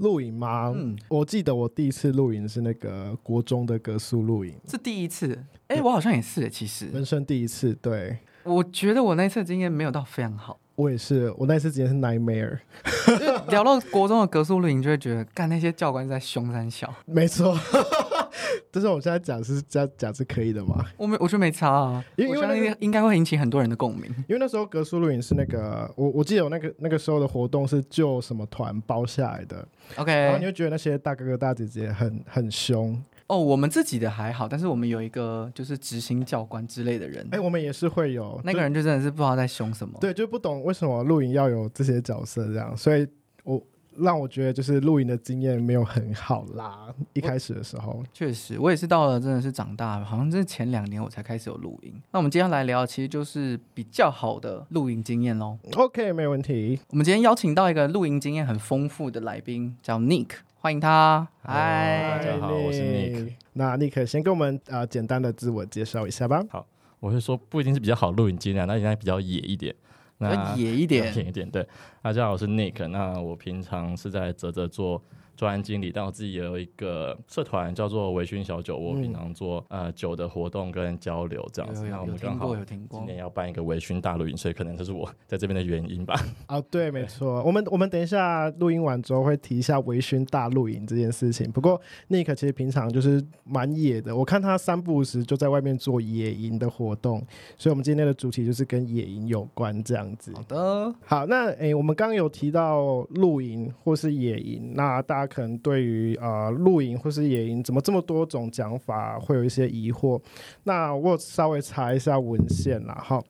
露营吗？嗯我记得我第一次露营是那个国中的格宿露营，是第一次。哎，我好像也是，其实人生第一次。对我觉得我那次的经验没有到非常好。我也是，我那次经验是 nightmare。聊到国中的格宿露营，就会觉得干那些教官在凶三小。没错，但是我现在讲是这样讲是可以的吗？我没，我觉得没差啊，因为因为那信应该会引起很多人的共鸣。因为那时候格苏露营是那个我我记得有那个那个时候的活动是就什么团包下来的，然后你 OK，会觉得那些大哥哥大姐姐很很凶。哦，我们自己的还好，但是我们有一个就是执行教官之类的人，哎、我们也是会有那个人就真的是不知道在凶什么。对，就不懂为什么露营要有这些角色这样，所以我让我觉得就是露营的经验没有很好啦。一开始的时候，确实，我也是到了真的是长大，好像是前两年我才开始有露营。那我们今天来聊，其实就是比较好的露营经验喽。OK，没问题。我们今天邀请到一个露营经验很丰富的来宾，叫 Nick，欢迎他。嗨大家好我是 Nick 那 Nick 先跟我们呃简单的自我介绍一下吧。好我是说不一定是比较好录影经验，那应该比较野一点。那野一点，野一点，对。大家好，我是 Nick。那我平常是在泽泽做专案经理，但我自己也有一个社团叫做微醺小酒窝，嗯平常做呃酒的活动跟交流这样子。那我们刚好过有听过今。年要办一个微醺大露营，所以可能这是我在这边的原因吧。哦，对，没错。我们我们等一下录音完之后会提一下微醺大露营这件事情。不过 Nick 其实平常就是蛮野的，我看他三不五时就在外面做野营的活动，所以我们今天的主题就是跟野营有关这样子。好的，好，那诶，我们刚刚有提到露营或是野营，那大家可能对于呃露营或是野营怎么这么多种讲法会有一些疑惑。那我稍微查一下文献啦，哈。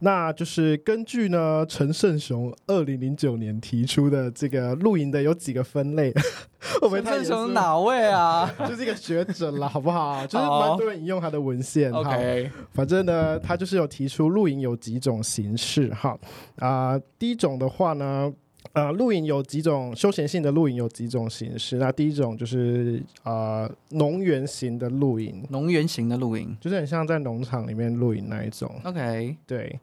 那就是根据呢陈胜雄二零零九年提出的这个露营的有几个分类，陈？胜雄哪位啊 就是一个学者了，好不好？就是好蛮多人引用他的文献。好？OK，反正呢，他就是有提出露营有几种形式哈啊、第一种的话呢。呃，露营有几种休闲性的露营有几种形式。那第一种就是呃农园型的露营，农园型的露营。就是很像在农场里面露营那一种。OK，对，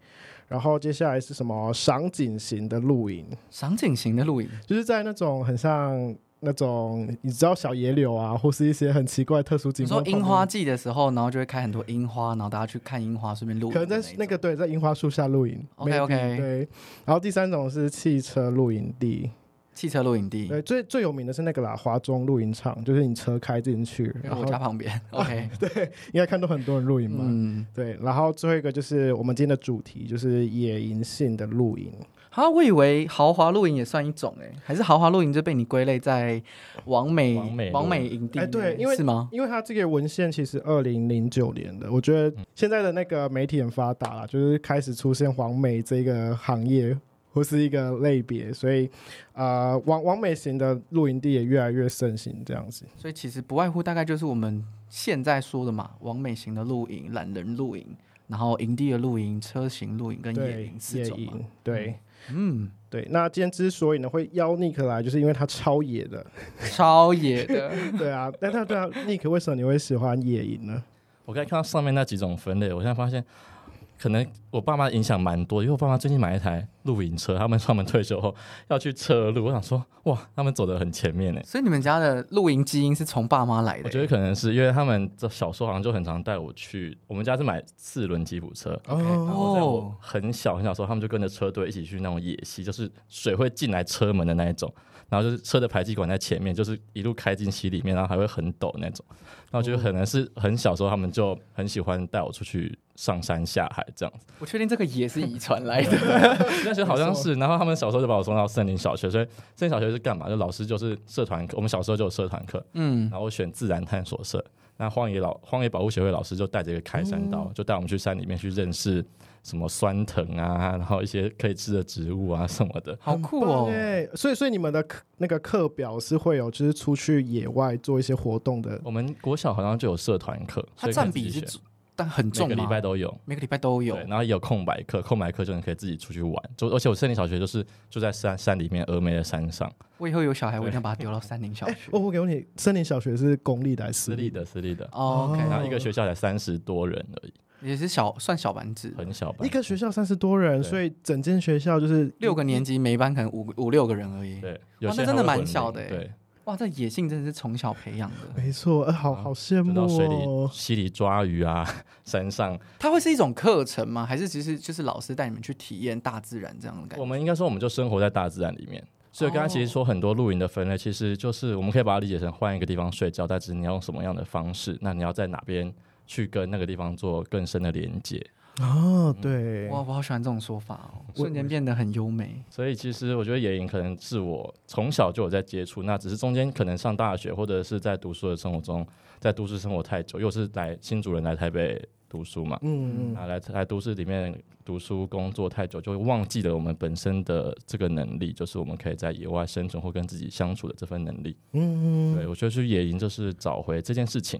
然后接下来是什么赏景型的露营，赏景型的露营。就是在那种很像那种你知道小野柳啊，或是一些很奇怪的特殊景观说观旁边。樱花季的时候，然后就会开很多樱花，然后大家去看樱花，顺便露营可。能在那个对，在樱花树下露营。OK，OK 对，然后第三种是汽车露营地，汽车露营地，对，最最有名的是那个啦，华中露营场，就是你车开进去，然后我家旁边。OK，对应该看到很多人露营嘛。嗯，对，然后最后一个就是我们今天的主题，就是野营性的露营。好，我以为豪华露营也算一种诶，还是豪华露营就被你归类在王美王美露营王美营地对因为是吗？因为它这个文献其实二零零九年的，我觉得现在的那个媒体很发达啦，就是开始出现黄美这个行业或是一个类别，所以呃，王王美型的露营地也越来越盛行这样子。所以其实不外乎大概就是我们现在说的嘛，王美型的露营、懒人露营，然后营地的露营、车型露营跟野营，四种对嗯，对。那今天之所以呢会邀 Nick 来，就是因为他超野的，超野的。对啊。但他对啊，Nick 为什么你会喜欢野营呢？我刚才看到上面那几种分类，我现在发现，可能我爸妈影响蛮多，因为我爸妈最近买一台露营车，他们说他们退休后要去车路，我想说，哇，他们走的很前面呢。所以你们家的露营基因是从爸妈来的、我觉得可能是因为他们这小时候好像就很常带我去，我们家是买四轮吉普车，然后在我很小很小时候，他们就跟着车队一起去那种野溪，就是水会进来车门的那一种，然后就是车的排气管在前面，就是一路开进溪里面，然后还会很陡那种。然后我觉得可能是很小时候他们就很喜欢带我出去上山下海这样子，我确定这个也是遗传来的。那时候好像是，然后他们小时候就把我送到森林小学，所以森林小学是干嘛？就老师就是社团课，我们小时候就有社团课，嗯，然后我选自然探索社，那荒野老荒野保护协会老师就带着一个开山刀，就带我们去山里面去认识什么酸藤啊，然后一些可以吃的植物啊 什么的。好酷哦！哎！所以所以你们的课那个课表是会有就是出去野外做一些活动的我们国小好像就有社团课，它占比是但很重每个礼？拜都有。每个礼拜都有对，。然后也有空白课，空白课就你可以自己出去玩。就而且我森林小学就是住在山山里面峨眉的山上，我以后有小孩，我一定要把他丢到森林小学。哦，我给你，森林小学是公立的还是私立？的私立的，哦，OK，然后一个学校才三十多人而已，也是小算小班制，很小班一。个学校三十多人，所以整间学校就是六个年级，每一班可能五五六个人而已。对，有哇那真的蛮小的对，哇，这野性真的是从小培养的。没错，呃，好好羡慕哦到水里哦。溪里抓鱼啊，山上。它会是一种课程吗？还是其实就是老师带你们去体验大自然这样的感觉？我们应该说，我们就生活在大自然里面。所以刚才其实说很多露营的分类，其实就是我们可以把它理解成换一个地方睡觉，但是你要用什么样的方式，那你要在哪边去跟那个地方做更深的连接。哦，对，哇，我好喜欢这种说法哦，瞬间变得很优美。所以其实我觉得野营可能是我从小就有在接触，那只是中间可能上大学或者是在读书的生活中，在都市生活太久，又是来新主人来台北读书嘛，嗯嗯啊，来来都市里面读书工作太久，就会忘记了我们本身的这个能力，就是我们可以在野外生存或跟自己相处的这份能力。嗯嗯，对我觉得去野营就是找回这件事情。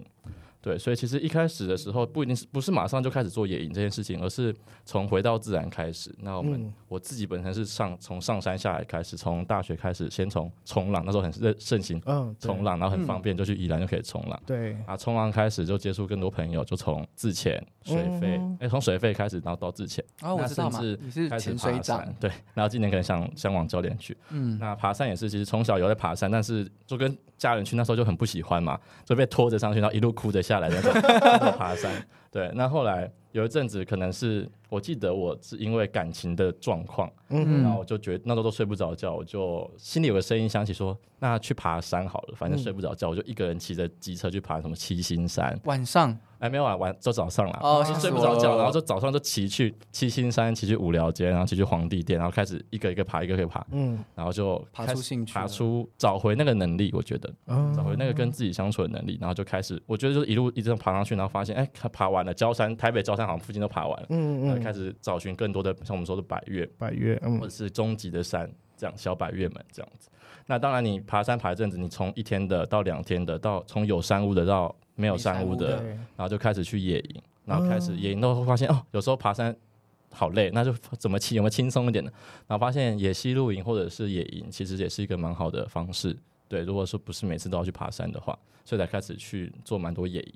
对，所以其实一开始的时候不一定是不是马上就开始做野营这件事情，而是从回到自然开始。那我们、嗯我自己本身是上从上山下来开始，从大学开始先从冲浪，那时候很盛盛行嗯，冲，浪，然后很方便，就去宜兰就可以冲浪。对，啊，冲浪开始就接触更多朋友，就从自潜、水费，嗯哎、从水费开始，然后到自潜，哦，我那知道嘛，你是开始潜水爬山长，，对，然后今年可能想想往教练去。嗯，那爬山也是，其实从小有在爬山，但是就跟家人去，那时候就很不喜欢嘛，就被拖着上去，然后一路哭着下来那种 爬山。对，那后来有一阵子，可能是我记得我是因为感情的状况，嗯然后我就觉得那时候都睡不着觉，我就心里有个声音响起说，那去爬山好了，反正睡不着觉，我就一个人骑着机车去爬什么七星山，晚上？哎，没有啊，晚就早上啦，哦就吓死我了睡不着觉，然后就早上就骑去七星山，骑去五寮街，然后骑去皇帝殿，然后开始一个一个爬，一个一个爬，嗯，然后就爬出兴趣了。爬出找回那个能力，我觉得嗯找回那个跟自己相处的能力，然后就开始，我觉得就是一路一直爬上去，然后发现，哎，爬完了，焦山、台北焦山好像附近都爬完了，嗯嗯，然后开始找寻更多的像我们说的百越百越，嗯或者是终极的山，这样小百越们这样子。那当然，你爬山爬一阵子，你从一天的到两天的，到从有山屋的到没有山屋的屋，然后就开始去野营，然后开始野营都会发现哦，有时候爬山好累，那就怎么轻有没有轻松一点的？然后发现野溪露营或者是野营，其实也是一个蛮好的方式。对，如果说不是每次都要去爬山的话，所以才开始去做蛮多野营。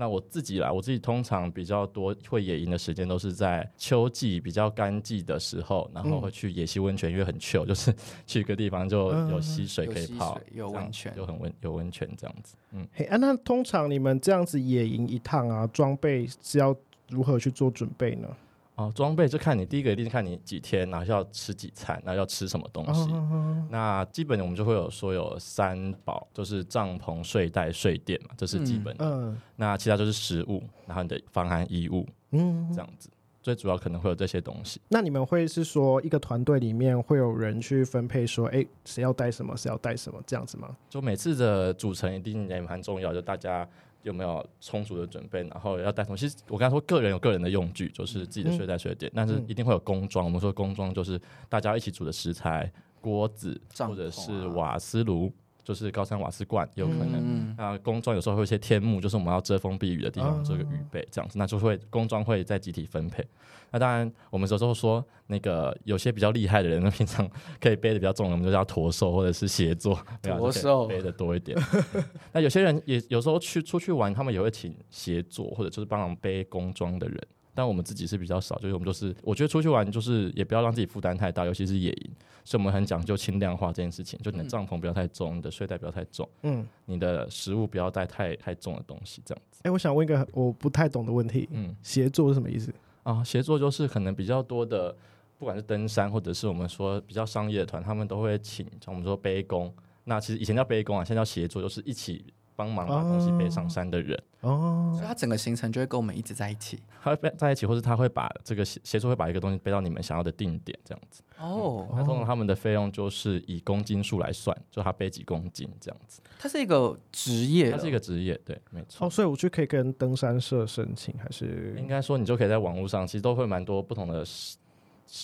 那我自己啦，我自己通常比较多会野营的时间都是在秋季比较干季的时候，然后会去野溪温泉，因为很 chill，就是 去一个地方就有溪水可以泡水，有温泉就很温有温泉这样子。嗯，嘿啊，那通常你们这样子野营一趟啊，装备是要如何去做准备呢？哦，装备就看你第一个一定是看你几天，然后要吃几餐，然后要吃什么东西。哦那基本我们就会有说有三宝，就是帐篷、睡袋、睡垫嘛，这是基本的。嗯那其他就是食物，然后你的防寒衣物嗯这，样子。最主要可能会有这些东西。那你们会是说一个团队里面会有人去分配说，哎，谁要带什么，谁要带什么这样子吗？就每次的组成一定也蛮重要，就大家有没有充足的准备，然后要带什么。其实我刚才说个人有个人的用具，就是自己的睡袋、睡垫，但是一定会有工装。我们说工装就是大家一起煮的食材，锅子啊或者是瓦斯炉，就是高山瓦斯罐有可能。嗯，那工装有时候会有一些天幕，就是我们要遮风避雨的地方哦做一个预备，这样子，那就会工装会在集体分配。那当然，我们有时候说那个有些比较厉害的人，那 平常可以背的比较重的，我们就叫驼兽或者是协作，驼兽背的多一点。那有些人也有时候去出去玩，他们也会请协作或者就是帮忙背工装的人。但我们自己是比较少，就是我们就是我觉得出去玩就是也不要让自己负担太大，尤其是野营，所以我们很讲究轻量化这件事情，就你的帐篷不要太重，你的睡袋不要太重。嗯，你的食物不要带太太重的东西，这样子。哎，我想问一个我不太懂的问题，嗯协作是什么意思？啊，协作就是可能比较多的，不管是登山或者是我们说比较商业的团，他们都会请，像我们说背工。那其实以前叫背工啊，现在叫协作，就是一起帮忙把东西背上山的人。哦所以他整个行程就会跟我们一直在一起。他会背在一起，或是他会把这个协协助会把一个东西背到你们想要的定点，这样子。哦，那通常他们的费用就是以公斤数来算，就他背几公斤这样子。他是一个职业他，是一个职业，对，没错。哦，所以我就可以跟登山社申请，还是应该说你就可以在网络上，其实都会蛮多不同的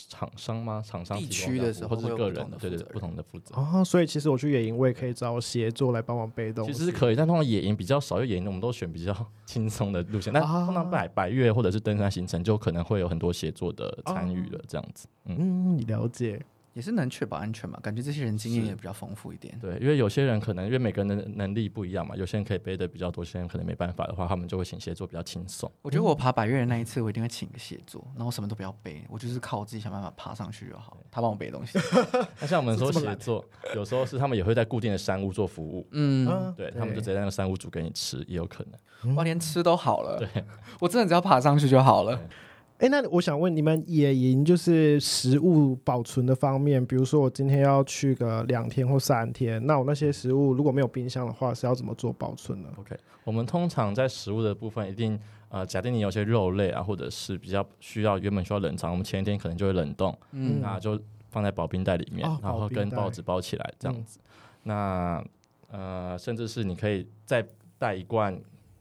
厂商吗？厂商地区的时候或者是个会有不同的，人对对不同的负责。哦，所以其实我去野营，我也可以找协作来帮忙背东西。其实是可以，但通常野营比较少，因为野营我们都选比较 轻松的路线。但啊通常百百越或者是登山行程，就可能会有很多协作的参与了，这样子。嗯，嗯，你了解。也是能确保安全嘛？感觉这些人经验也比较丰富一点。对，因为有些人可能因为每个人的能力不一样嘛，有些人可以背的比较多，有些人可能没办法的话，他们就会请协作比较轻松。我觉得我爬百越的那一次，我一定会请个协作，然后什么都不要背，我就是靠我自己想办法爬上去就好。他帮我背东西。那像我们说协作，有时候是他们也会在固定的山屋做服务，嗯，嗯，对他们就直接在那个山屋煮给你吃，也有可能。哇，连吃都好了。对，我真的只要爬上去就好了。哎，那我想问你们，野营就是食物保存的方面，比如说我今天要去个两天或三天，那我那些食物如果没有冰箱的话，是要怎么做保存呢？OK，我们通常在食物的部分，一定呃，假定你有些肉类啊，或者是比较需要原本需要冷藏，我们前一天可能就会冷冻，嗯，那就放在保冰袋里面，哦然后跟报纸包起来这样子。那呃，甚至是你可以再带一罐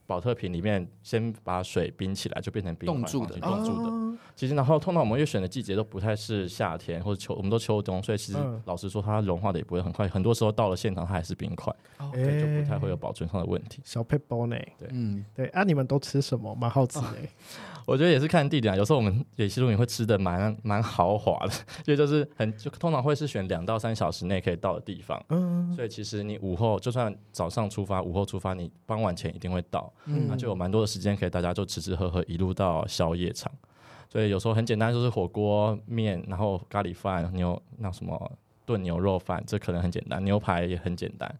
保特瓶，里面先把水冰起来，就变成冰块冻住的冻住的。哦其实，然后通常我们越选的季节都不太是夏天或者秋，我们都秋冬，所以其实嗯老实说，它融化的也不会很快。很多时候到了现场，它还是冰块，哦所以就不太哎会有保存上的问题。小配包呢？对嗯，对啊，你们都吃什么？蛮好吃的。我觉得也是看地点啊，有时候我们野溪露营会吃的蛮蛮豪华的，因为就是很就通常会是选两到三小时内可以到的地方，嗯所以其实你午后就算早上出发，午后出发，你傍晚前一定会到，嗯那就有蛮多的时间可以大家就吃吃喝喝，一路到宵夜场。所以有时候很简单，就是火锅面，然后咖喱饭、牛那什么炖牛肉饭，这可能很简单，牛排也很简单。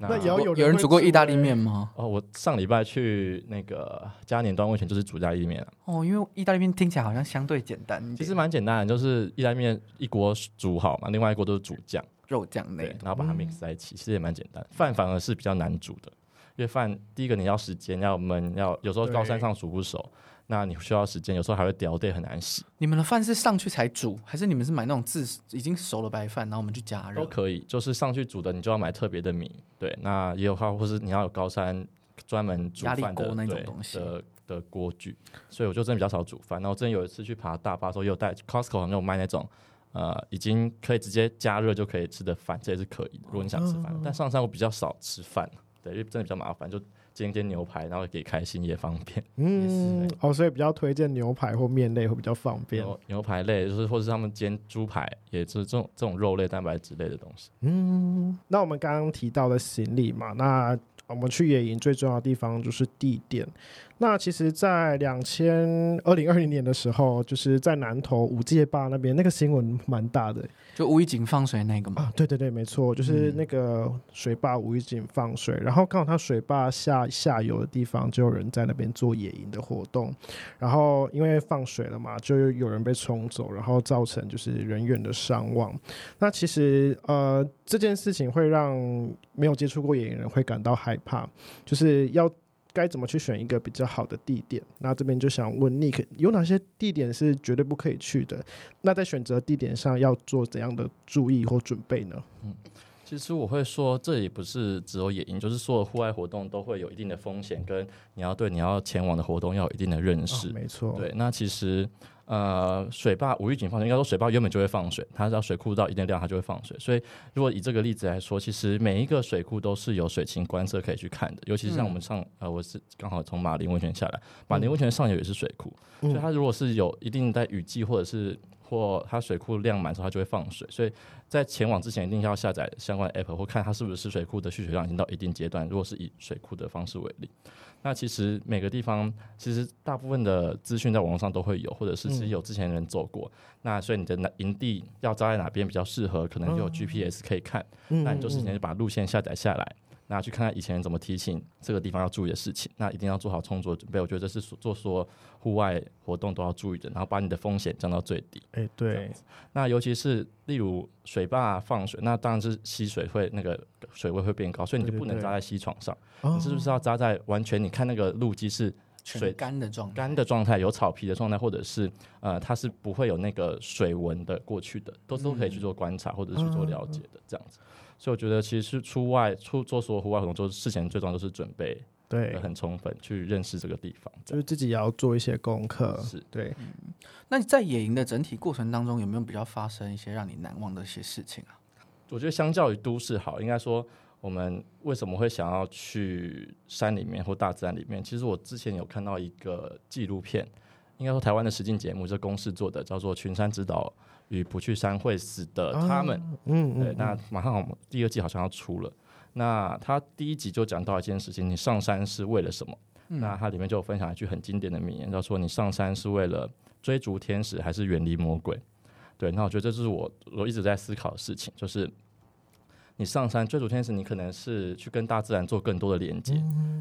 那也要有人有人煮过意大利欸面吗？哦，我上礼拜去那个嘉年端温泉就是煮意大利面啊，哦，因为意大利面听起来好像相对简单其实蛮简单的，就是意大利面一锅煮好嘛，另外一锅都是煮酱，肉酱类，然后把它 mix 在一起，其实也蛮简单。饭反而是比较难煮的，因为饭第一个你要时间，要焖，要有时候高山上煮不熟，那你需要时间，有时候还会掉队，很难洗。你们的饭是上去才煮，还是你们是买那种自已经熟了白饭，然后我们去加热？都可以，就是上去煮的，你就要买特别的米，对，那也有话，或是你要有高山专门煮压力饭的锅那种对东西的的锅具，所以我就真的比较少煮饭。然后真的有一次去爬大巴的时候，也有带 Costco 好像有卖那种呃已经可以直接加热就可以吃的饭，这也是可以的。如果你想吃饭，但上山我比较少吃饭，对，因为真的比较麻烦，就煎煎牛排，然后给开心也方便。嗯，哦，所以比较推荐牛排或面类会比较方便。牛牛排类就是或者是他们煎猪排，也是这种这种肉类、蛋白质类的东西。嗯，那我们刚刚提到的行李嘛，那我们去野营最重要的地方就是地点。那其实，在两千二零二零年的时候，就是在南投五界坝那边，那个新闻蛮大的就无意井放水那个嘛。啊。对对对，没错，就是嗯那个水坝无意井放水，然后刚好它水坝下下游的地方就有人在那边做野营的活动，然后因为放水了嘛，就有人被冲走，然后造成就是人员的伤亡。那其实呃这件事情会让没有接触过野营人会感到害怕，就是要该怎么去选一个比较好的地点。那这边就想问 Nick，有哪些地点是绝对不可以去的？那在选择地点上要做怎样的注意或准备呢？嗯其实我会说，这也不是只有野营，就是所有户外活动都会有一定的风险，跟你要对你要前往的活动要有一定的认识。哦、没错，对，那其实呃，水坝无预警放水，应该说水坝原本就会放水，它只要水库到一定量，它就会放水。所以如果以这个例子来说，其实每一个水库都是有水情观测可以去看的，尤其是像我们上、呃，我是刚好从马林温泉下来，马林温泉上游也是水库，嗯所以它如果是有一定在雨季或者是或它水库量满的时候，它就会放水。所以在前往之前，一定要下载相关的 app 或看它是不是水库的蓄水量已经到一定阶段。如果是以水库的方式为例，那其实每个地方其实大部分的资讯在网络上都会有，或者是其实有之前人走过。那所以你的哪营地要扎在哪边比较适合，可能就有 GPS 可以看。嗯那你就事前就把路线下载下来。那去看看以前怎么提醒这个地方要注意的事情，那一定要做好充足的准备。我觉得这是做说户外活动都要注意的，然后把你的风险降到最低。哎，对，那尤其是例如水坝放水，那当然是吸水会那个水位会变高，所以你就不能扎在溪床上，你是不是要扎在完全你看那个路基是水干的状干的状态，有草皮的状态，或者是呃它是不会有那个水纹的过去的，都都可以去做观察或者去做了解的这样子。所以我觉得，其实是出外出做所有户外活动，做事前最重要就是准备，对，很充分去认识这个地方，就是自己也要做一些功课。是对。那你在野营的整体过程当中，有没有比较发生一些让你难忘的一些事情啊？我觉得相较于都市好，应该说我们为什么会想要去山里面或大自然里面？其实我之前有看到一个纪录片，应该说台湾的实境节目，是公司做的，叫做《群山之岛》。与不去山会死的他们，嗯，对，那马上好，第二季好像要出了。那他第一集就讲到一件事情：你上山是为了什么？那它里面就分享一句很经典的名言，叫说：你上山是为了追逐天使，还是远离魔鬼？对，那我觉得这是我我一直在思考的事情，就是。你上山追逐天使，你可能是去跟大自然做更多的连接，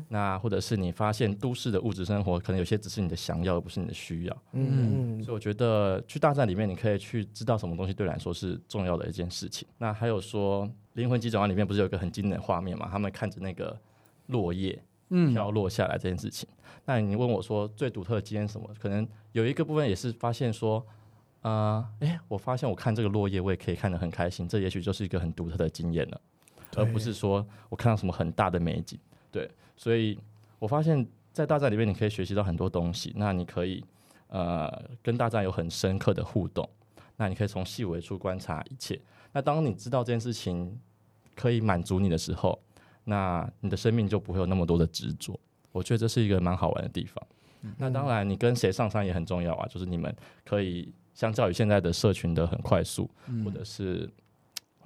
那或者是你发现都市的物质生活，可能有些只是你的想要，而不是你的需要。嗯，所以我觉得去大自然里面，你可以去知道什么东西对你来说是重要的一件事情。那还有说《灵魂急转弯》里面不是有一个很经典的画面嘛？他们看着那个落叶飘落下来这件事情。那你问我说最独特的经验什么？可能有一个部分也是发现说。啊，哎，我发现我看这个落叶，我也可以看得很开心。这也许就是一个很独特的经验了，而不是说我看到什么很大的美景。对，所以我发现，在大自然里面，你可以学习到很多东西。那你可以呃，跟大自然有很深刻的互动。那你可以从细微处观察一切。那当你知道这件事情可以满足你的时候，那你的生命就不会有那么多的执着。我觉得这是一个蛮好玩的地方。那当然，你跟谁上山也很重要啊，就是你们可以。相较于现在的社群的很快速，或者是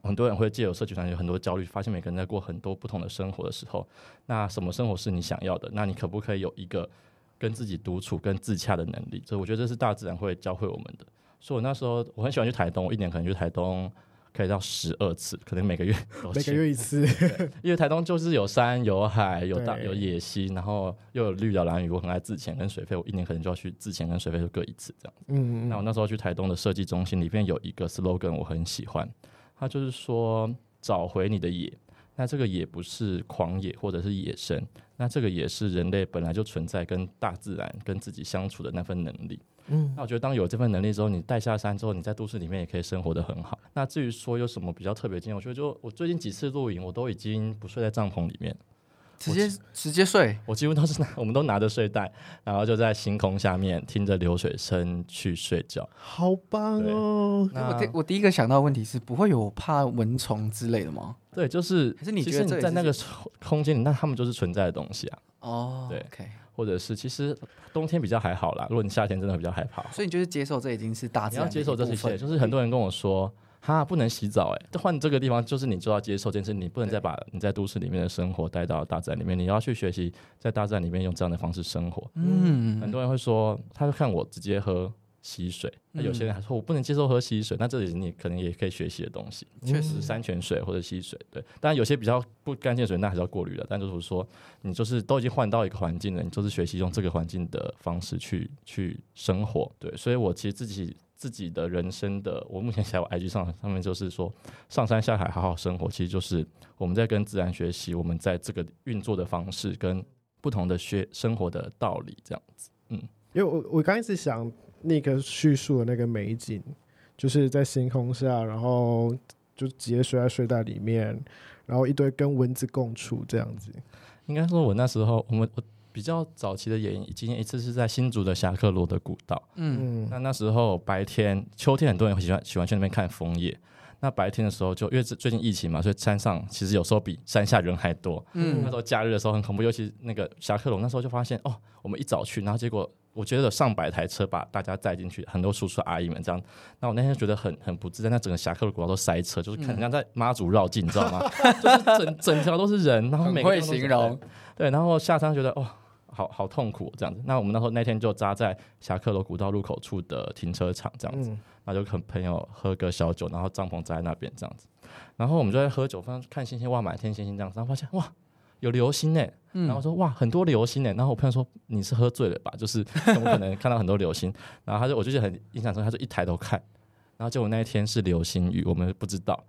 很多人会借由社群上有很多焦虑，发现每个人在过很多不同的生活的时候，那什么生活是你想要的？那你可不可以有一个跟自己独处、跟自洽的能力？所以我觉得这是大自然会教会我们的。所以我那时候我很喜欢去台东，我一年可能去台东。可以到十二次，可能每个月 每个月一次，因为台东就是有山有海有大有野溪，然后又有绿岛蓝屿，我很爱自潜跟水费，我一年可能就要去自潜跟水费就各一次这样。嗯，那我那时候去台东的设计中心里面有一个 slogan 我很喜欢，它就是说找回你的野。那这个野不是狂野或者是野生，那这个也是人类本来就存在跟大自然跟自己相处的那份能力。嗯，那我觉得当有这份能力之后，你带下山之后，你在都市里面也可以生活的很好。那至于说有什么比较特别经验，我觉得就我最近几次露营，我都已经不睡在帐篷里面，直接直接睡。我几乎都是拿，我们都拿着睡袋，然后就在星空下面听着流水声去睡觉，好棒哦！我第我第一个想到的问题是，不会有怕蚊虫之类的吗？对，就是可是你觉得在那个空间里，那他们就是存在的东西啊。哦，对，OK。或者是其实冬天比较还好啦，如果你夏天真的比较害怕，所以你就是接受这已经是大自然。你要接受这一切，就是很多人跟我说，哈，不能洗澡，哎，换这个地方就是你就要接受这件事，你不能再把你在都市里面的生活带到大自然里面，你要去学习在大自然里面用这样的方式生活。嗯，很多人会说，他就看我直接喝。溪水，那有些人还说我不能接受喝溪水，那这里你可能也可以学习的东西，确实山泉水或者溪水，对。当然有些比较不干净的水，那还是要过滤的。但就是说，你就是都已经换到一个环境了，你就是学习用这个环境的方式去去生活，对。所以我其实自己自己的人生的，我目前写我 IG 上上面就是说，上山下海好好生活，其实就是我们在跟自然学习，我们在这个运作的方式跟不同的学生活的道理这样子，嗯。因为我我刚开始想。那个叙述的那个美景，就是在星空下，然后就直接睡在睡袋里面，然后一堆跟蚊子共处这样子。应该说，我那时候我们我比较早期的演经验一次是在新竹的侠客罗的古道。嗯，那那时候白天秋天很多人喜欢喜欢去那边看枫叶。那白天的时候就因为最近疫情嘛，所以山上其实有时候比山下人还多。嗯，那时候假日的时候很恐怖，尤其那个侠客龙那时候就发现哦，我们一早去，然后结果。我觉得有上百台车把大家载进去，很多叔叔阿姨们这样。那我那天觉得很很不自在，那整个侠客的古道都塞车，就是看人家在妈祖绕境，你知道吗？就是整整条都是人，然后每个会形容。对，然后下山觉得哦，好好痛苦这样子。那我们那时候那天就扎在侠客楼古道入口处的停车场这样子，然后就跟朋友喝个小酒，然后帐篷扎在那边这样子。然后我们就在喝酒，发现看星星，哇，满天星星这样子，然后发现哇。有流星呢。嗯然后说哇，很多流星呢。然后我朋友说你是喝醉了吧？就是怎么可能看到很多流星？然后他就我就觉得很印象深刻，他就一抬头看，然后结果那一天是流星雨，我们不知道。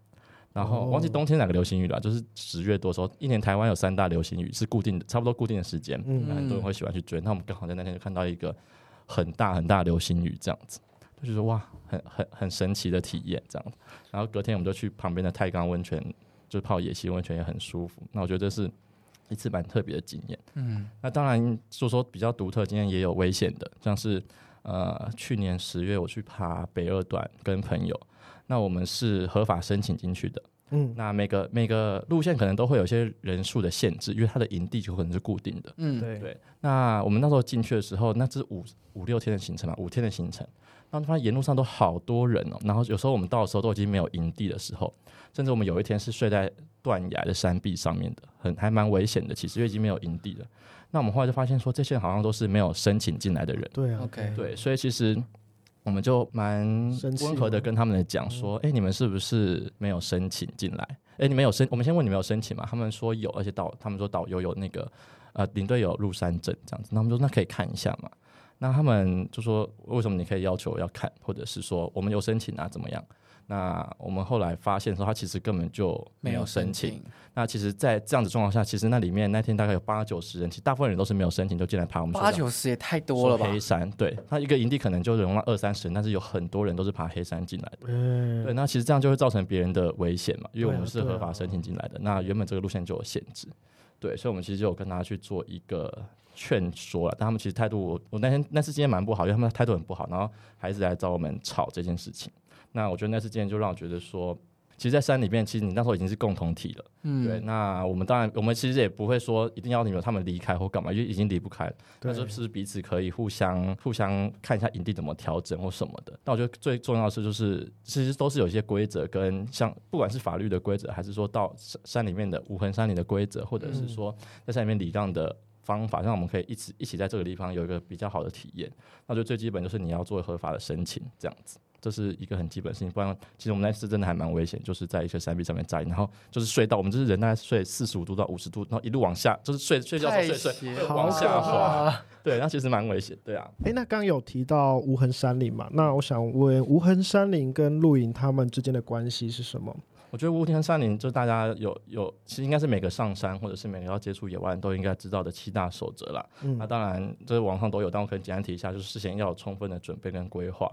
然后哦忘记冬天哪个流星雨了，就是十月多时候，一年台湾有三大流星雨是固定的，差不多固定的时间，嗯那很多人会喜欢去追。那我们刚好在那天就看到一个很大很大的流星雨，这样子，就觉得哇，很很很神奇的体验这样子。然后隔天我们就去旁边的太钢温泉，就是泡野溪温泉也很舒服。那我觉得这是一次蛮特别的经验。嗯那当然，说说比较独特的经验也有危险的，像是呃去年十月我去爬北二段跟朋友，那我们是合法申请进去的。嗯。那每个每个路线可能都会有一些人数的限制，因为它的营地就可能是固定的。嗯，对。对，那我们那时候进去的时候，那这是五五六天的行程嘛，五天的行程，然后发现沿路上都好多人哦，然后有时候我们到的时候都已经没有营地的时候，甚至我们有一天是睡在断崖的山壁上面的，很还蛮危险的，其实因为已经没有营地了。那我们后来就发现说，这些人好像都是没有申请进来的人，对啊。OK 对，所以其实我们就蛮温和的跟他们讲说，哎、你们是不是没有申请进来？哎、你们有申？我们先问你们有申请吗？他们说有，而且导他们说导游有那个呃领队有入山证这样子，那我们说那可以看一下嘛。那他们就说为什么你可以要求要看，或者是说我们有申请啊怎么样？那我们后来发现说他其实根本就没有申请。，那其实，在这样子状况下，其实那里面那天大概有八九十人，其实大部分人都是没有申请就进来爬我们八九十也太多了吧？黑山对，他一个营地可能就容纳二三十人，但是有很多人都是爬黑山进来的。嗯对，那其实这样就会造成别人的危险嘛，因为我们是合法申请进来的。那原本这个路线就有限制，对，所以我们其实就有跟他去做一个劝说了。但他们其实态度，我我那天那次经验蛮不好，因为他们态度很不好，然后还一直来找我们吵这件事情。那我觉得那次经验就让我觉得说。其实，在山里面，其实你那时候已经是共同体了。嗯，对，那我们当然，我们其实也不会说一定要你们他们离开或干嘛，因为已经离不开了。那对就是彼此可以互相互相看一下营地怎么调整或什么的。那我觉得最重要的是，就是其实都是有一些规则跟像不管是法律的规则，还是说到山山里面的无痕山林的规则，或者是说在山里面礼让的。方法让我们可以一起一起在这个地方有一个比较好的体验。那就最基本就是你要做合法的申请，这样子，这是一个很基本的事情。不然，其实我们那次真的还蛮危险，就是在一个山壁上面扎营，然后就是睡到我们就是人大概睡四十五度到五十度，然后一路往下，就是睡睡觉睡睡，好往下滑。哇对，那其实蛮危险，对啊。哎，那刚刚有提到无痕山林嘛？那我想问，无痕山林跟露营他们之间的关系是什么？我觉得无痕山林就大家有有，其实应该是每个上山或者是每个要接触野外人都应该知道的七大守则啦。嗯那当然，这网上都有，但我可以简单提一下，就是事先要有充分的准备跟规划。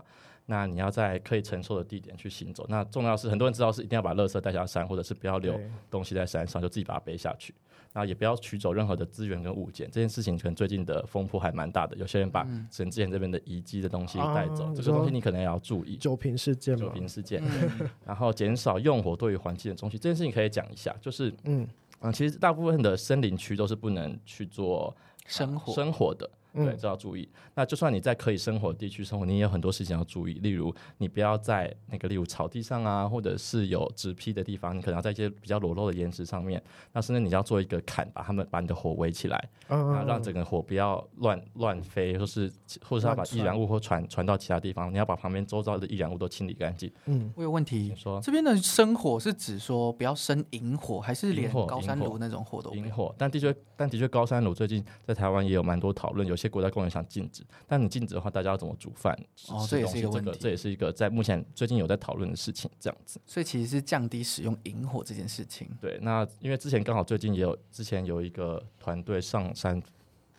那你要在可以承受的地点去行走。那重要是很多人知道是一定要把垃圾带下山，或者是不要留东西在山上，就自己把它背下去。然后也不要取走任何的资源跟物件。这件事情可能最近的风波还蛮大的，有些人把沈志贤这边的遗迹的东西带走，啊这个东西你可能也要注意。酒瓶事件酒嘛？瓶事件，嗯 然后减少用火对于环境的东西，这件事情可以讲一下。就是，嗯嗯，其实大部分的森林区都是不能去做生活生活的，对，嗯这要注意。那就算你在可以生活的地区生活，你也有很多事情要注意，例如你不要在那个例如草地上啊，或者是有植被的地方，你可能要在一些比较裸露的岩石上面，那甚至你要做一个坎，把它们把你的火围起来，嗯啊，让整个火不要乱乱飞，或是或者是要把易燃物或传传到其他地方，你要把旁边周遭的易燃物都清理干净。嗯，我有问题你，说这边的生火是指说不要生引火，还是连引火高山炉那种火都？引火，但的确，但的确，高山炉最近在台湾也有蛮多讨论，有些国家公园想禁止，但你禁止的话，大家要怎么煮饭？哦这也是一个问题这也是一个在目前最近有在讨论的事情，这样子。所以其实是降低使用引火这件事情，对，那因为之前刚好最近也有，之前有一个团队上山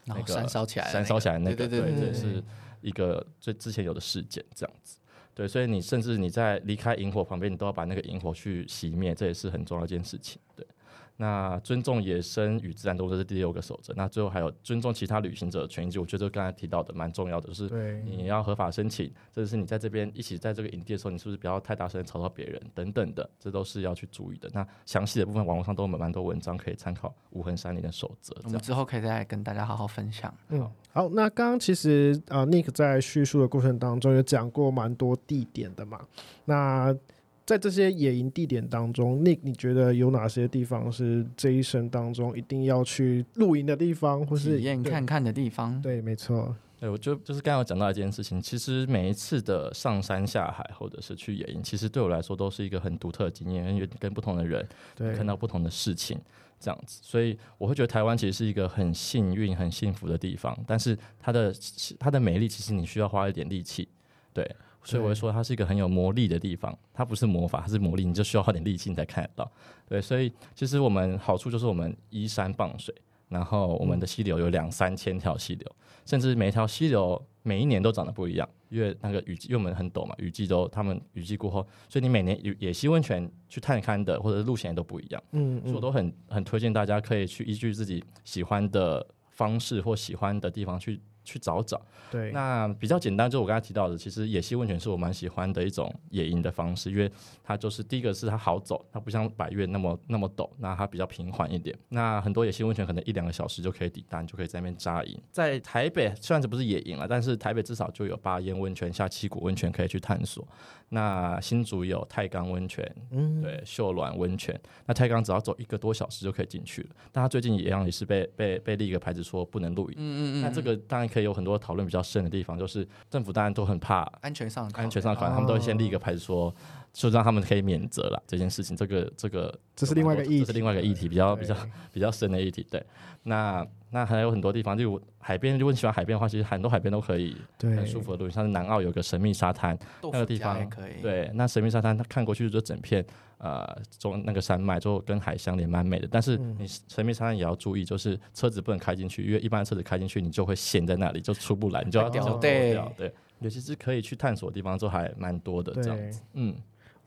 那个山烧起来的那个，山烧起来那个，对对对对这也是一个最之前有的事件，这样子。对，所以你甚至你在离开萤火旁边，你都要把那个萤火去熄灭，这也是很重要一件事情。对，那尊重野生与自然动物这是第六个守则。那最后还有尊重其他旅行者的权益，我觉得刚才提到的蛮重要的，就是对，你要合法申请，这是你在这边一起在这个营地的时候，你是不是不要太大声吵到别人等等的，这都是要去注意的。那详细的部分网络上都有蛮多文章可以参考无痕山林的守则，我们。之后可以再跟大家好好分享。嗯，好，那刚刚其实啊、n i c k 在叙述的过程当中有讲过蛮多地点的嘛，那。在这些野营地点当中，Nick，你觉得有哪些地方是这一生当中一定要去露营的地方，或是体验看看的地方？对，没错。对，我就就是刚刚讲到一件事情，其实每一次的上山下海或者是去野营，其实对我来说都是一个很独特的经验，因为跟不同的人对看到不同的事情，这样子，所以我会觉得台湾其实是一个很幸运、很幸福的地方，但是它的它的美丽，其实你需要花一点力气，对，所以我会说它是一个很有魔力的地方，它不是魔法，它是魔力，你就需要花点力气你才看得到，对，所以其实我们好处就是我们依山傍水。然后我们的溪流有两三千条溪流，甚至每一条溪流每一年都长得不一样，因为那个雨季，因为我们很陡嘛，雨季都他们雨季过后，所以你每年野野溪温泉去探勘的或者路线都不一样。嗯，所以我都很很推荐大家可以去依据自己喜欢的方式或喜欢的地方去。去找找，对，那比较简单，就我刚才提到的，其实野溪温泉是我蛮喜欢的一种野营的方式，因为它就是第一个是它好走，它不像百越那么那么陡，那它比较平缓一点。那很多野溪温泉可能一两个小时就可以抵达，你就可以在那边扎营。在台北虽然这不是野营了，但是台北至少就有八烟温泉、下七股温泉可以去探索。那新竹有太钢温泉，嗯，对，秀峦温泉。那太钢只要走一个多小时就可以进去了，但它最近一样也是被被被立一个牌子说不能露营。嗯嗯嗯。那这个当然可以有很多讨论比较深的地方，就是政府当然都很怕安全上安全上可能，他们都会先立一个牌子说，就让他们可以免责了这件事情。这个这个这是另外一个议题，这是另外一个议题，比较比较比较深的议题。对，那。那还有很多地方，就海边。如果你喜欢海边的话，其实很多海边都可以很舒服的露营。像是南澳有个神秘沙滩，那个地方可以。对，那神秘沙滩它看过去就整片呃中那个山脉，就跟海相连，蛮美的。但是你神秘沙滩也要注意，就是车子不能开进去，因为一般车子开进去，你就会陷在那里，就出不来，你就要掉掉。对，尤其是可以去探索的地方，就还蛮多的这样子。嗯。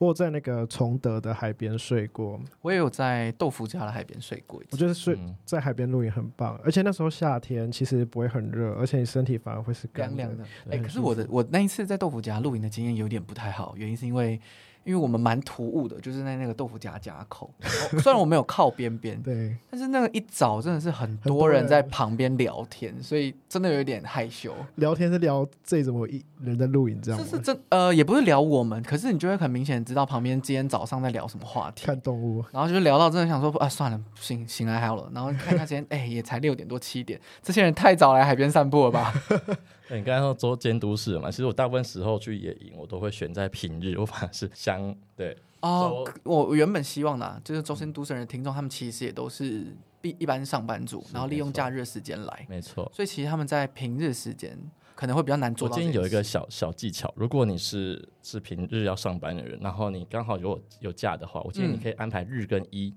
我在那个崇德的海边睡过，我也有在豆腐家的海边睡过。我觉得睡在海边露营很棒，而且那时候夏天其实不会很热，而且你身体反而会是凉凉的。哎，可是我的我那一次在豆腐家露营的经验有点不太好，原因是因为。因为我们蛮突兀的，就是在那个豆腐夹夹口，虽然我没有靠边边，对，但是那个一早真的是很多人在旁边聊天，所以真的有一点害羞。聊天是聊这怎么一人在录影这样？这是真呃，也不是聊我们，可是你就会很明显知道旁边今天早上在聊什么话题。看动物，然后就聊到真的想说啊，算了，醒醒来好了。然后看一下今天，哎，也才六点多七点，这些人太早来海边散步了吧？你刚才说做监督室嘛，其实我大部分时候去野营，我都会选在平日，我反而是相对哦。我原本希望呢，就是周深都市人的听众，他们其实也都是一一般上班族，然后利用假日时间来，没错。所以其实他们在平日时间可能会比较难做到。我建议有一个小小技巧，如果你是是平日要上班的人，然后你刚好有有假的话，我建议你可以安排日跟一。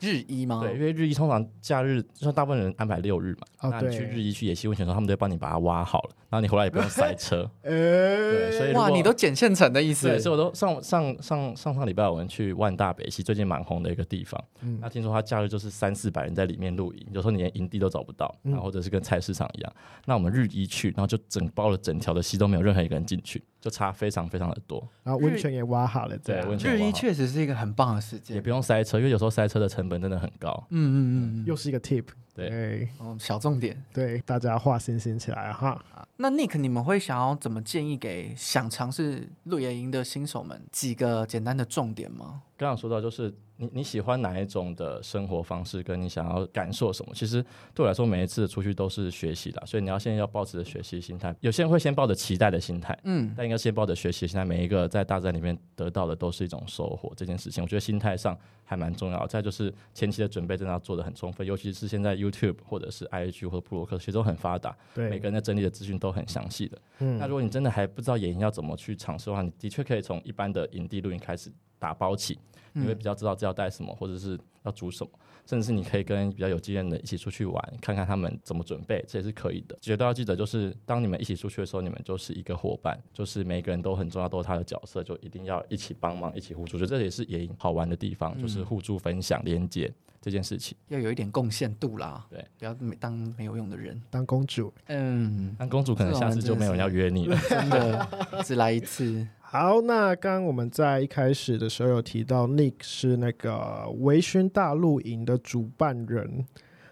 日一吗？对，因为日一通常假日，就像大部分人安排六日嘛。那你去日一去野溪温泉的时候，他们都会帮你把它挖好了，然后你回来也不用塞车。对，所以哇，你都捡现成的意思。对，所以我都上上上上上礼拜我们去万大北溪，最近蛮红的一个地方。嗯。那听说他假日就是三四百人在里面露营，有时候你连营地都找不到，然后或者是跟菜市场一样。那我们日一去，然后就整包了整条的溪都没有任何一个人进去。就差非常非常的多，然后温泉也挖好了，对，温泉日一确实是一个很棒的时间，也不用塞车，因为有时候塞车的成本真的很高。嗯嗯嗯，又是一个 tip，对，嗯，小重点，对，大家画星星起来哈。那 Nick，你们会想要怎么建议给想尝试露营的新手们几个简单的重点吗？刚刚说到就是。你你喜欢哪一种的生活方式？跟你想要感受什么？其实对我来说，每一次出去都是学习的，所以你要现在要抱着学习心态。有些人会先抱着期待的心态，嗯，但应该先抱着学习心态。每一个在大自然里面得到的都是一种收获。这件事情，我觉得心态上还蛮重要。再就是前期的准备真的要做的很充分，尤其是现在 YouTube 或者是 IG 或者布洛克其实都很发达，对，每个人在整理的资讯都很详细的。嗯，那如果你真的还不知道野营要怎么去尝试的话，你的确可以从一般的营地露营开始打包起。你会比较知道要带什么，或者是要煮什么，甚至是你可以跟比较有经验的一起出去玩，看看他们怎么准备，这也是可以的。绝对要记得，就是当你们一起出去的时候，你们就是一个伙伴，就是每个人都很重要，都是他的角色，就一定要一起帮忙，一起互助。我觉得这也是野营好玩的地方，就是互助、分享、连接这件事情，要有一点贡献度啦。对，不要当没有用的人，当公主。嗯，当公主可能下次就没有人要约你了，真的，只来一次。好，那刚刚我们在一开始的时候有提到，Nick 是那个微醺大露营的主办人。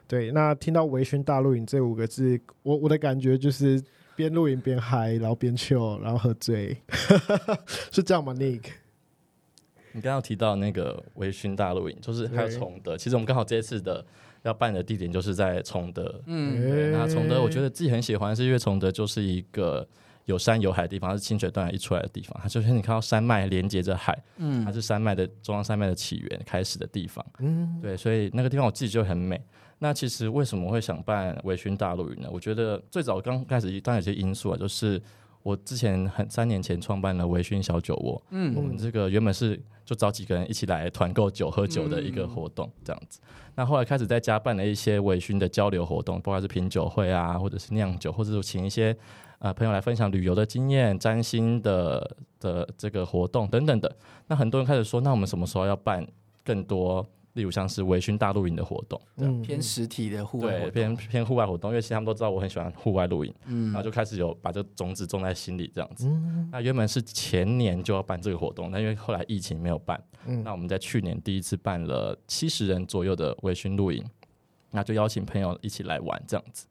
对，那听到微醺大露营这五个字，我我的感觉就是边露营边嗨，然后边 chill，然后喝醉，是这样吗？Nick？你刚刚提到那个微醺大露营，就是还有崇德，其实我们刚好这一次的要办的地点就是在崇德。嗯，对，那崇德我觉得得自己很喜欢，是因为崇德就是一个有山有海的地方，它是清水断崖一出来的地方，它就是你看到山脉连接着海，嗯它是山脉的中央山脉的起源开始的地方。嗯对，所以那个地方我自己就很美。那其实为什么会想办微醺大陆营呢？我觉得最早刚开始当然有些因素啊，就是我之前很三年前创办了微醺小酒窝，嗯我嗯们这个原本是就找几个人一起来团购酒喝酒的一个活动，这样子。那后来开始在家办了一些微醺的交流活动，不管是品酒会啊，或者是酿酒，或者是请一些呃朋友来分享旅游的经验、占星的的这个活动等等的。那很多人开始说，那我们什么时候要办更多？例如像是微醺大露营的活动，嗯偏实体的户外活对，偏偏户外活动，因为其实他们都知道我很喜欢户外露营，嗯然后就开始有把这个种子种在心里这样子。嗯那原本是前年就要办这个活动，但因为后来疫情没有办，嗯那我们在去年第一次办了七十人左右的微醺露营，那就邀请朋友一起来玩这样子。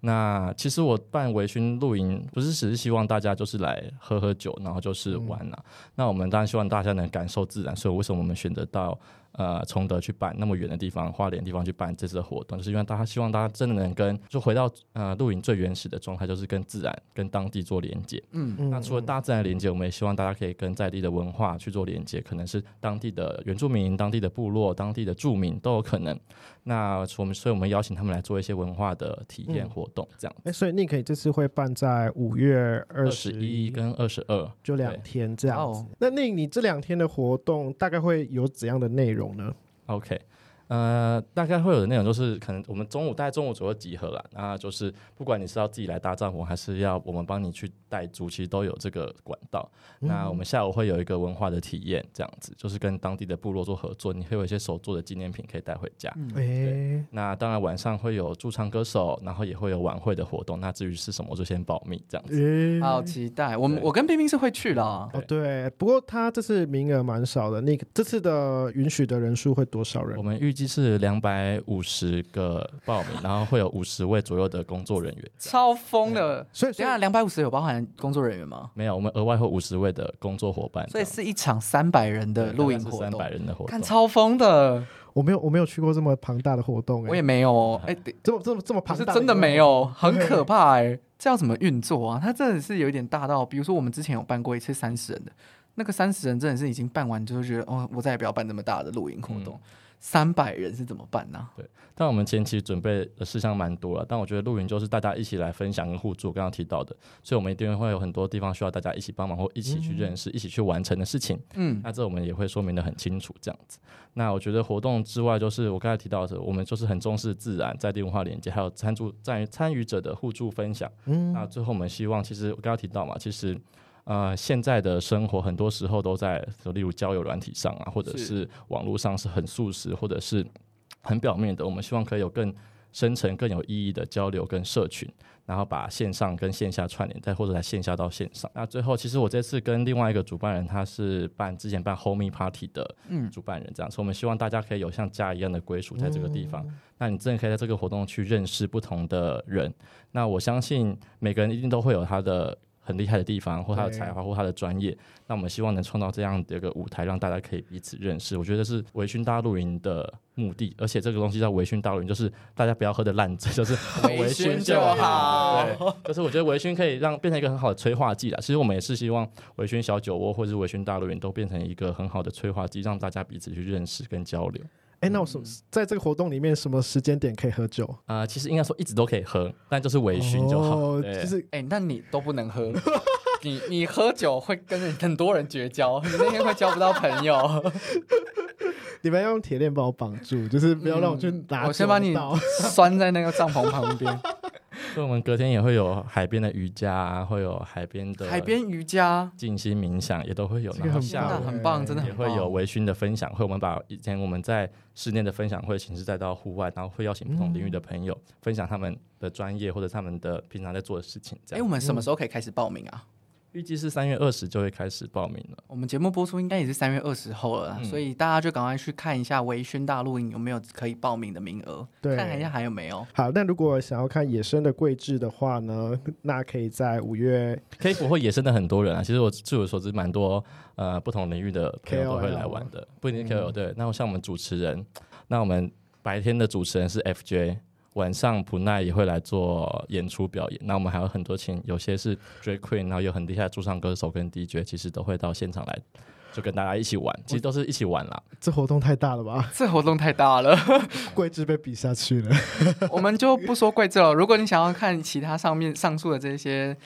那其实我办微醺露营，不是只是希望大家就是来喝喝酒，然后就是玩呐、那我们当然希望大家能感受自然，所以为什么我们选择到呃崇德去办那么远的地方，花莲地方去办这次的活动，就是因为大家希望大家真的能跟就回到呃露营最原始的状态，就是跟自然、跟当地做连接。嗯嗯那除了大自然连接，我们也希望大家可以跟在地的文化去做连接，可能是当地的原住民、当地的部落、当地的住民都有可能。那我们所以我们邀请他们来做一些文化的体验活动，这样哎，所以 Nick 这次会办在五月二二十十一跟二十二。就两天这样子哦。那 Nick 你这两天的活动大概会有怎样的内容呢？OK，呃，大概会有的内容就是，可能我们中午大概中午左右集合了，那就是不管你是要自己来搭帐篷，还是要我们帮你去带租，其实都有这个管道。那我们下午会有一个文化的体验，这样子就是跟当地的部落做合作，你会有一些手做的纪念品可以带回家。哎，那当然晚上会有驻唱歌手，然后也会有晚会的活动。那至于是什么，我就先保密这样子。哎好期待。我们我跟冰冰是会去的啊，哦，对，不过他这次名额蛮少的。那个这次的允许的人数会多少人我？们预计是两百五十个报名，然后会有五十位左右的工作人员。超疯的。所以，等一下两百五十有包含工作人员吗？没有，我们额外会五十位的工作伙伴，所以是一场三百人的露营活动三百，人的活动。看超疯的。我没有我没有去过这么庞大的活动，哎，我也没有哦，哎，对 这么这么这么庞大，是真的没。有，很可怕哎、这要怎么运作啊？它真的是有一点大到，比如说我们之前有办过一次三十人的，那个三十人真的是已经办完之后觉得，哦，我再也不要办这么大的露营活动。三百、人是怎么办呢、对但我们前期准备的事项蛮多了，但我觉得露营就是大家一起来分享跟互助，刚刚提到的，所以我们一定会有很多地方需要大家一起帮忙或一起去认识、一起去完成的事情。嗯，那这我们也会说明的很清楚，这样子。那我觉得活动之外，就是我刚才提到的，我们就是很重视自然在地文化连接，还有参助参与参与者的互助分享。嗯那最后我们希望，其实我刚刚提到嘛，其实呃现在的生活很多时候都在，就例如交友软体上啊，或者是是网络上是很速食，或者是很表面的。我们希望可以有更深层、更有意义的交流跟社群。然后把线上跟线下串联，再或者在线下到线上。那最后，其实我这次跟另外一个主办人，他是办之前办 Homey Party 的嗯主办人，这样，所以我们希望大家可以有像家一样的归属在这个地方。那你真的可以在这个活动去认识不同的人。那我相信每个人一定都会有他的很厉害的地方，或他的才华，或他的专业。那我们希望能创造这样的一个舞台，让大家可以彼此认识。我觉得是微醺大露营的目的，而且这个东西叫微醺大露营，就是大家不要喝的烂醉，就是微醺就好对，就是我觉得微醺可以让变成一个很好的催化剂啦。其实我们也是希望微醺小酒窝或者是微醺大露营都变成一个很好的催化剂，让大家彼此去认识跟交流。哎，那我什在这个活动里面什么时间点可以喝酒？啊、其实应该说一直都可以喝，但就是微醺就好。哦对就是哎、那你都不能喝，你你喝酒会跟很多人绝交，你那天会交不到朋友。你们要用铁链把我绑住，就是不要让我去拿嗯我先把你 拴在那个帐篷旁边，所以我们隔天也会有海边的瑜伽、啊，会有海边的海边瑜伽，静心冥想，也都会有。这个很棒很棒，真的也很棒。会有微醺的分享会，我们把以前我们在室内的分享会形式带到户外，然后会邀请不同领域的朋友、分享他们的专业或者他们的平常在做的事情。这哎、欸，我们什么时候可以开始报名啊？预计是三月二十就会开始报名了。我们节目播出应该也是三月二十后了啦，嗯。所以大家就赶快去看一下微宣大露营有没有可以报名的名额，对。看一下还有没有。好，那如果想要看野生的桂枝的话呢，那可以在五月 K 服会野生的很多人啊，其实我据我所知，蛮多呃不同领域的朋友都会来玩的，不一定是 KOL、对，那像我们主持人，那我们白天的主持人是 FJ，晚上普奈也会来做演出表演。那我们还有很多请，有些是 Drag Queen，然后有很厉害的驻唱歌手跟 DJ，其实都会到现场来，就跟大家一起玩，其实都是一起玩啦。这活动太大了吧？这活动太大了，桂枝被比下去了。我们就不说桂枝了。如果你想要看其他上面上述的这些。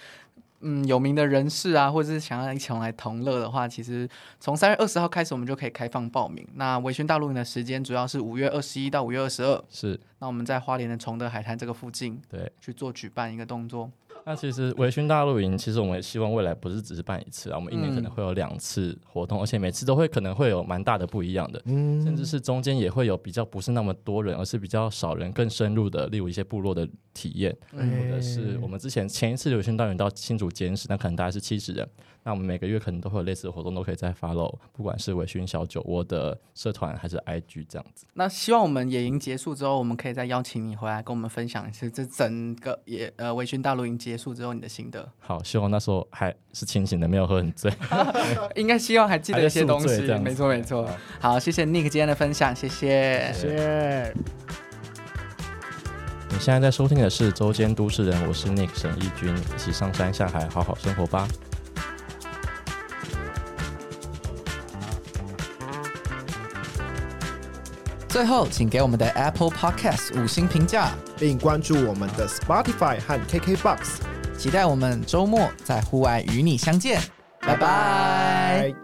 嗯，有名的人士啊，或者是想要一起来同乐的话，其实从三月二十号开始，我们就可以开放报名。那维宣大陆营的时间主要是五月二十一到五月二十二。是那我们在花莲的崇德海滩这个附近对。去做举办一个动作。那其实微醺大露营，其实我们也希望未来不是只是办一次啊，我们一年可能嗯会有两次活动，而且每次都会可能会有蛮大的不一样的。嗯甚至是中间也会有比较不是那么多人，而是比较少人、更深入的，例如一些部落的体验，嗯或者是我们之前前一次流训导员到新竹监视，那可能大概是七十人，那我们每个月可能都会有类似的活动，都可以再 follow，不管是微醺小酒窝的社团还是 IG 这样子。那希望我们野营结束之后，我们可以再邀请你回来跟我们分享一次这整个野呃微醺大露营结束之后你的心得。好，希望那时候还是清醒的，没有喝很醉。应该希望还记得一些东西没错没错。好，谢谢 Nick 今天的分享，谢谢。谢谢。你现在在收听的是《周间都市人》，我是 Nick 沈义军，一起上山下海，好好生活吧。最后，请给我们的 Apple Podcast 五星评价，并关注我们的 Spotify 和 KKBox。期待我们周末在户外与你相见，拜拜。拜